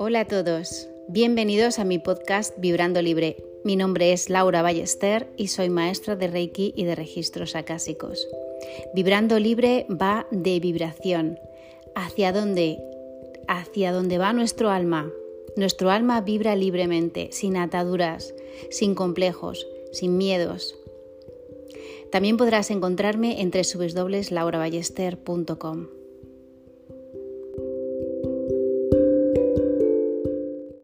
Hola a todos, bienvenidos a mi podcast Vibrando Libre. Mi nombre es Laura Ballester y soy maestra de Reiki y de registros acásicos. Vibrando Libre va de vibración. ¿Hacia dónde? Hacia dónde va nuestro alma. Nuestro alma vibra libremente, sin ataduras, sin complejos, sin miedos. También podrás encontrarme en www.lauraballester.com.